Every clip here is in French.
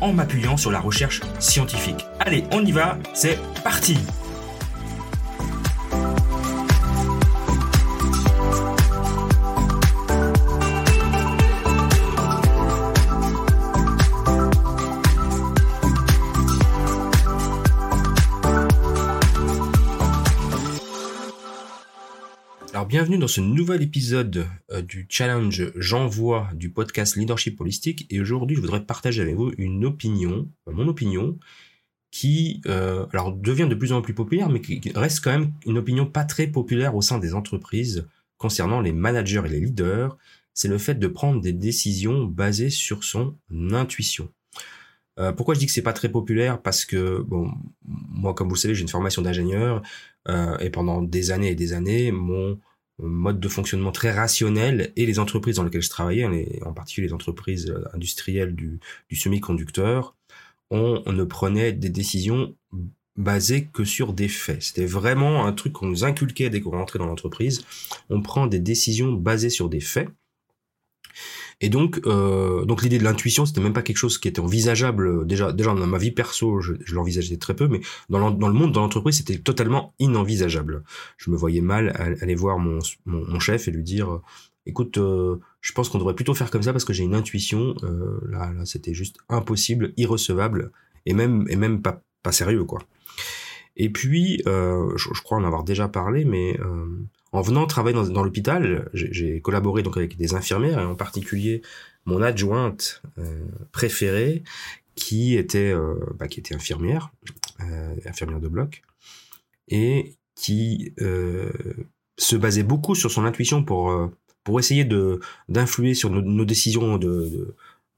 en m'appuyant sur la recherche scientifique. Allez, on y va, c'est parti Alors bienvenue dans ce nouvel épisode euh, du challenge J'envoie du podcast Leadership Holistique et aujourd'hui je voudrais partager avec vous une opinion, euh, mon opinion, qui euh, devient de plus en plus populaire mais qui reste quand même une opinion pas très populaire au sein des entreprises concernant les managers et les leaders, c'est le fait de prendre des décisions basées sur son intuition. Euh, pourquoi je dis que c'est pas très populaire? Parce que moi, comme vous le savez, j'ai une formation d'ingénieur euh, et pendant des années et des années, mon mode de fonctionnement très rationnel et les entreprises dans lesquelles je travaillais, en particulier les entreprises euh, industrielles du, du semi-conducteur, on, on, ne prenait des décisions basées que sur des faits. C'était vraiment un truc qu'on nous inculquait dès qu'on rentrait dans l'entreprise. On prend des décisions basées sur des faits. Et donc, euh, donc l'idée de l'intuition, c'était même pas quelque chose qui était envisageable euh, déjà. Déjà dans ma vie perso, je, l'envisageais très peu, mais dans, le monde, dans l'entreprise, c'était totalement inenvisageable. Je me voyais mal aller voir mon, chef et lui dire, euh, écoute, je pense qu'on devrait plutôt faire comme ça parce que j'ai une intuition. Là, là, c'était juste impossible, irrecevable et même et même pas pas sérieux quoi. Et puis, euh, je, crois en avoir déjà parlé, mais euh, en venant travailler dans, l'hôpital, j'ai collaboré donc avec des infirmières et en particulier mon adjointe euh, préférée qui était bah, qui était infirmière, infirmière de bloc et qui se basait beaucoup sur son intuition pour pour essayer de d'influer sur nos, décisions de,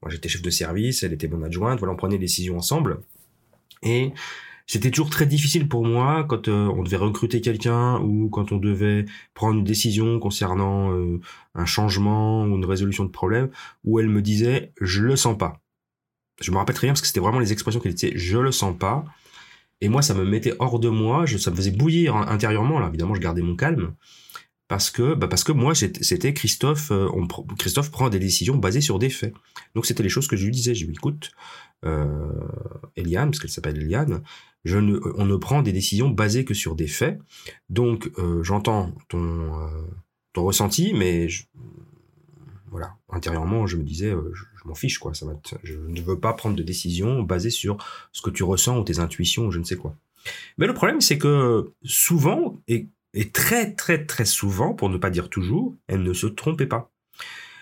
j'étais chef de service, elle était mon adjointe, voilà on prenait des décisions ensemble. Et c'était toujours très difficile pour moi quand euh, on devait recruter quelqu'un ou quand on devait prendre une décision concernant euh, un changement ou une résolution de problème où elle me disait je le sens pas. Je me rappelle très bien parce que c'était vraiment les expressions qu'elle disait je le sens pas. Et moi ça me mettait hors de moi, je, ça me faisait bouillir intérieurement là. Évidemment je gardais mon calme parce que bah parce que moi c'était Christophe euh, on, Christophe prend des décisions basées sur des faits. Donc c'était les choses que je lui disais, je lui écoute euh, Eliane parce qu'elle s'appelle Eliane, je ne, on ne prend des décisions basées que sur des faits. Donc, euh, j'entends ton, ton ressenti, mais voilà, intérieurement, je me disais, je, m'en fiche, quoi. Ça je ne veux pas prendre de décisions basées sur ce que tu ressens ou tes intuitions ou je ne sais quoi. Mais le problème, c'est que souvent, et, et très, très, très souvent, pour ne pas dire toujours, elle ne se trompait pas.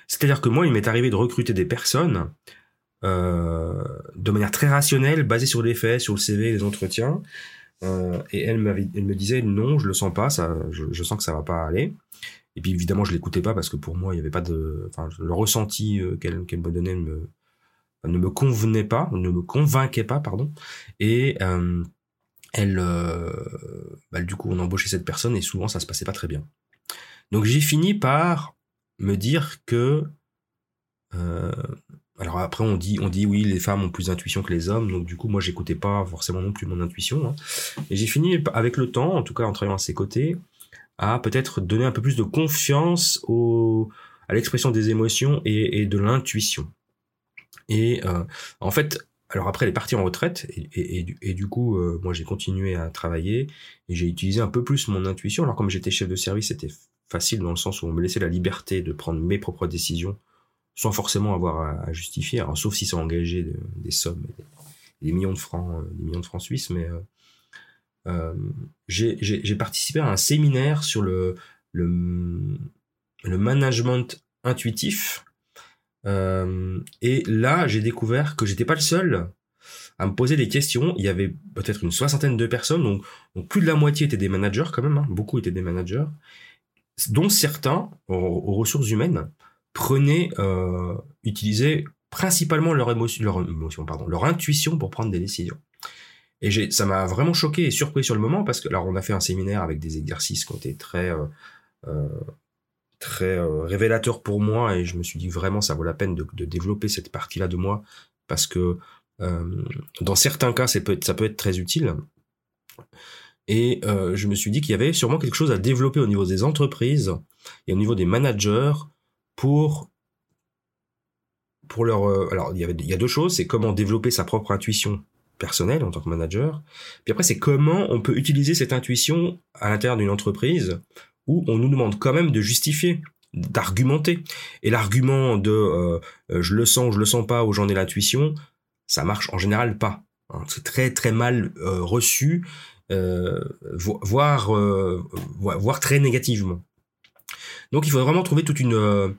C'est-à-dire que moi, il m'est arrivé de recruter des personnes euh, de manière très rationnelle, basée sur les faits, sur le CV, les entretiens. Euh, et elle, me disait non, je le sens pas, ça, je, sens que ça va pas aller. Et puis évidemment, je l'écoutais pas parce que pour moi, il y avait pas de, enfin, le ressenti euh, qu'elle me donnait me, ne me convenait pas, ne me convainquait pas, pardon. Et euh, elle, euh, bah, du coup, on embauchait cette personne et souvent ça se passait pas très bien. Donc j'ai fini par me dire que euh, alors après on dit on dit oui les femmes ont plus d'intuition que les hommes donc du coup moi j'écoutais pas forcément non plus mon intuition hein. et j'ai fini avec le temps en tout cas en travaillant à ses côtés à peut-être donner un peu plus de confiance au à l'expression des émotions et, et de l'intuition et euh, en fait alors après elle est partie en retraite et, du, coup euh, moi j'ai continué à travailler et j'ai utilisé un peu plus mon intuition. Alors comme j'étais chef de service c'était facile dans le sens où on me laissait la liberté de prendre mes propres décisions sans forcément avoir à, justifier, alors, sauf si engagé de, des sommes, des, millions de francs, euh, des millions de francs suisses, mais euh, j'ai participé à un séminaire sur le, management intuitif, et là j'ai découvert que j'étais pas le seul à me poser des questions. Il y avait peut-être une soixantaine de personnes, donc, plus de la moitié étaient des managers quand même, hein, beaucoup étaient des managers, dont certains aux, ressources humaines prenez, euh, utilisez principalement leur émotion, pardon, leur intuition pour prendre des décisions. Et ça m'a vraiment choqué et surpris sur le moment parce que, alors, on a fait un séminaire avec des exercices qui ont été très, euh, euh, très euh, révélateurs pour moi et je me suis dit vraiment ça vaut la peine de, développer cette partie-là de moi parce que euh, dans certains cas, ça peut être, ça peut être très utile. Et euh, je me suis dit qu'il y avait sûrement quelque chose à développer au niveau des entreprises et au niveau des managers pour pour leur euh, alors il y a deux choses c'est comment développer sa propre intuition personnelle en tant que manager puis après c'est comment on peut utiliser cette intuition à l'intérieur d'une entreprise où on nous demande quand même de justifier d'argumenter et l'argument de euh, je le sens je le sens pas ou j'en ai l'intuition ça marche en général pas hein. c'est très très mal euh, reçu euh, voire euh, très négativement donc il faut vraiment trouver euh,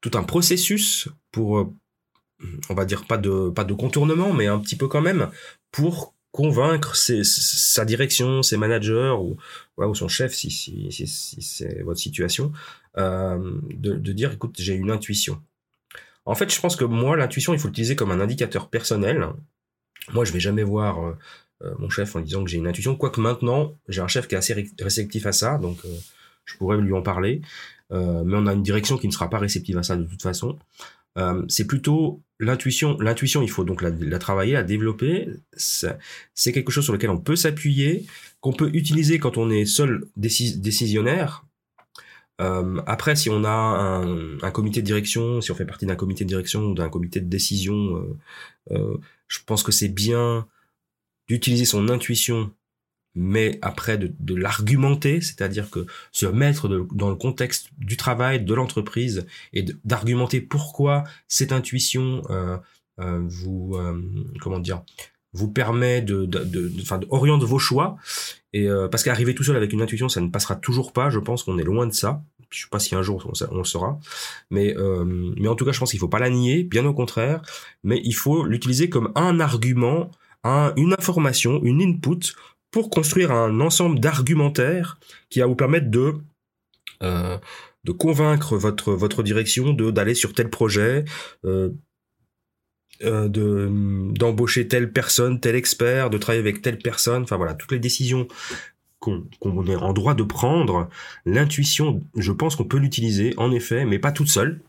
tout un processus pour euh, on va dire pas de pas de contournement mais un petit peu quand même pour convaincre sa direction ses managers ou son chef si c'est votre situation euh, de, dire écoute j'ai une intuition. En fait je pense que moi l'intuition il faut l'utiliser comme un indicateur personnel. Moi je vais jamais voir euh, euh, mon chef en disant que j'ai une intuition quoique maintenant j'ai un chef qui est assez réceptif à ça donc je pourrais lui en parler. Mais on a une direction qui ne sera pas réceptive à ça de toute façon euh, c'est plutôt l'intuition l'intuition il faut donc la, la travailler la développer. C'est quelque chose sur lequel on peut s'appuyer qu'on peut utiliser quand on est seul décis décisionnaire. Euh, après, si on a un, un, comité de direction, si on fait partie d'un comité de direction ou d'un comité de décision, euh, euh, je pense que c'est bien d'utiliser son intuition, mais après de, de l'argumenter, c'est-à-dire que se mettre dans le contexte du travail, de l'entreprise, et d'argumenter pourquoi cette intuition euh, euh, vous, euh, comment dire, vous permet de, de, de, oriente vos choix. Et euh, parce qu'arriver tout seul avec une intuition, ça ne passera toujours pas. Je pense qu'on est loin de ça. Je sais pas si un jour on, le saura, mais euh, mais en tout cas, je pense qu'il faut pas la nier, bien au contraire. Mais il faut l'utiliser comme un argument, un, une information, une input pour construire un ensemble d'argumentaires qui va vous permettre de euh, convaincre votre direction d'aller sur tel projet, euh, euh, de d'embaucher telle personne, tel expert, de travailler avec telle personne, enfin voilà, toutes les décisions qu'on qu est en droit de prendre, l'intuition, je pense qu'on peut l'utiliser en effet, mais pas toute seule.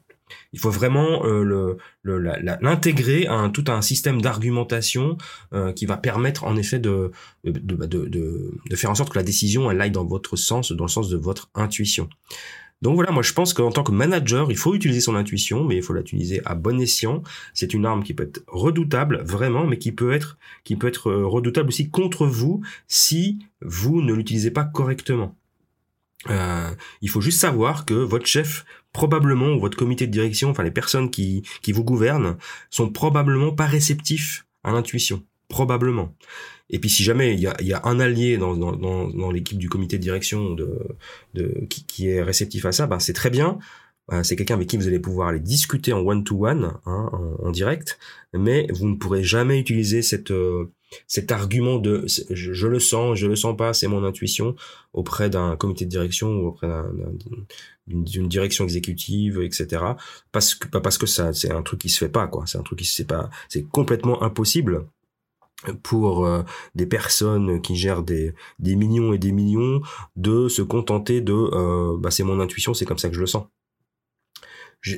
Il faut vraiment euh, l'intégrer à tout un système d'argumentation euh, qui va permettre en effet de de, faire en sorte que la décision elle aille dans votre sens, dans le sens de votre intuition. Donc voilà, moi je pense qu'en tant que manager, il faut utiliser son intuition, mais il faut l'utiliser à bon escient. C'est une arme qui peut être redoutable, vraiment, mais qui peut être, euh, redoutable aussi contre vous si vous ne l'utilisez pas correctement. Il faut juste savoir que votre chef, probablement, votre comité de direction, enfin les personnes qui, qui vous gouvernent, sont probablement pas réceptifs à l'intuition. Probablement. Et puis si jamais il y a, un allié dans, dans, dans, dans l'équipe du comité de direction de, de, qui, qui est réceptif à ça, ben c'est très bien. Euh, c'est quelqu'un avec qui vous allez pouvoir aller discuter en one-to-one, hein, en, direct, mais vous ne pourrez jamais utiliser cette, euh, cet argument de je, je, le sens, je le sens pas, c'est mon intuition auprès d'un comité de direction ou auprès d'une direction exécutive, etc. Parce que pas parce que ça c'est un truc qui se fait pas quoi, c'est un truc qui se fait pas, c'est complètement impossible pour euh, des personnes qui gèrent des, des millions et des millions de se contenter de euh, bah c'est mon intuition, c'est comme ça que je le sens.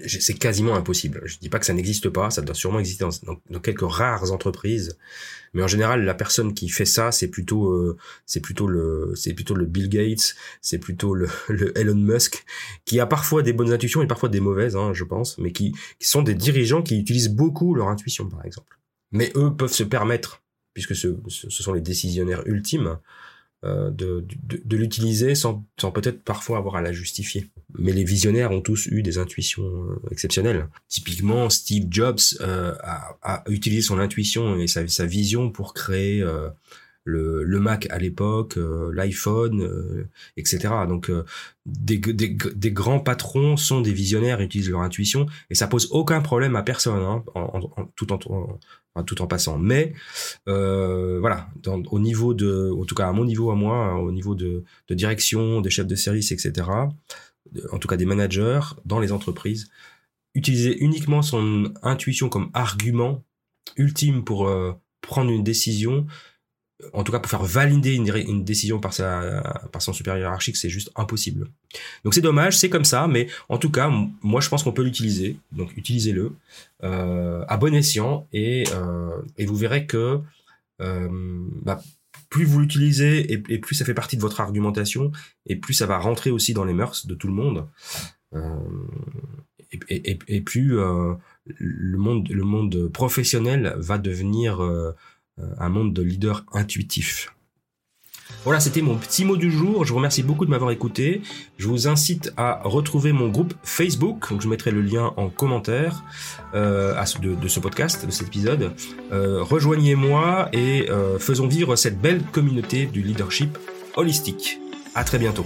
C'est quasiment impossible. Je dis pas que ça n'existe pas, ça doit sûrement exister dans, dans, quelques rares entreprises, mais en général la personne qui fait ça, c'est plutôt euh, c'est plutôt le c'est plutôt le Bill Gates, c'est plutôt le, le, Elon Musk qui a parfois des bonnes intuitions et parfois des mauvaises, hein, je pense, mais qui, qui sont des dirigeants qui utilisent beaucoup leur intuition par exemple. Mais eux peuvent se permettre puisque ce, ce, sont les décisionnaires ultimes, de, de, de l'utiliser sans, sans peut-être parfois avoir à la justifier. Mais les visionnaires ont tous eu des intuitions euh, exceptionnelles. Typiquement, Steve Jobs euh, a, a, utilisé son intuition et sa, sa vision pour créer euh, le, Mac à l'époque, euh, l'iPhone, euh, etc. Donc des, des, grands patrons sont des visionnaires, utilisent leur intuition et ça pose aucun problème à personne, hein, tout en, tout en passant. Mais euh, voilà, au niveau de, en tout cas à mon niveau à moi, au niveau de direction, des chefs de service, etc. En tout cas des managers dans les entreprises, utiliser uniquement son intuition comme argument ultime pour prendre une décision, en tout cas pour faire valider une, décision par, sa, par son supérieur hiérarchique, c'est juste impossible. Donc c'est dommage, c'est comme ça, mais en tout cas, moi je pense qu'on peut l'utiliser. Donc utilisez-le euh, à bon escient et, euh, et vous verrez que euh, bah, plus vous l'utilisez et, plus ça fait partie de votre argumentation et plus ça va rentrer aussi dans les mœurs de tout le monde. Et, et, plus le monde le monde professionnel va devenir un monde de leaders intuitifs. Voilà, c'était mon petit mot du jour. Je vous remercie beaucoup de m'avoir écouté. Je vous incite à retrouver mon groupe Facebook. Donc, je mettrai le lien en commentaire euh, de, ce podcast, de cet épisode. Euh, rejoignez-moi et faisons vivre cette belle communauté du leadership holistique. À très bientôt.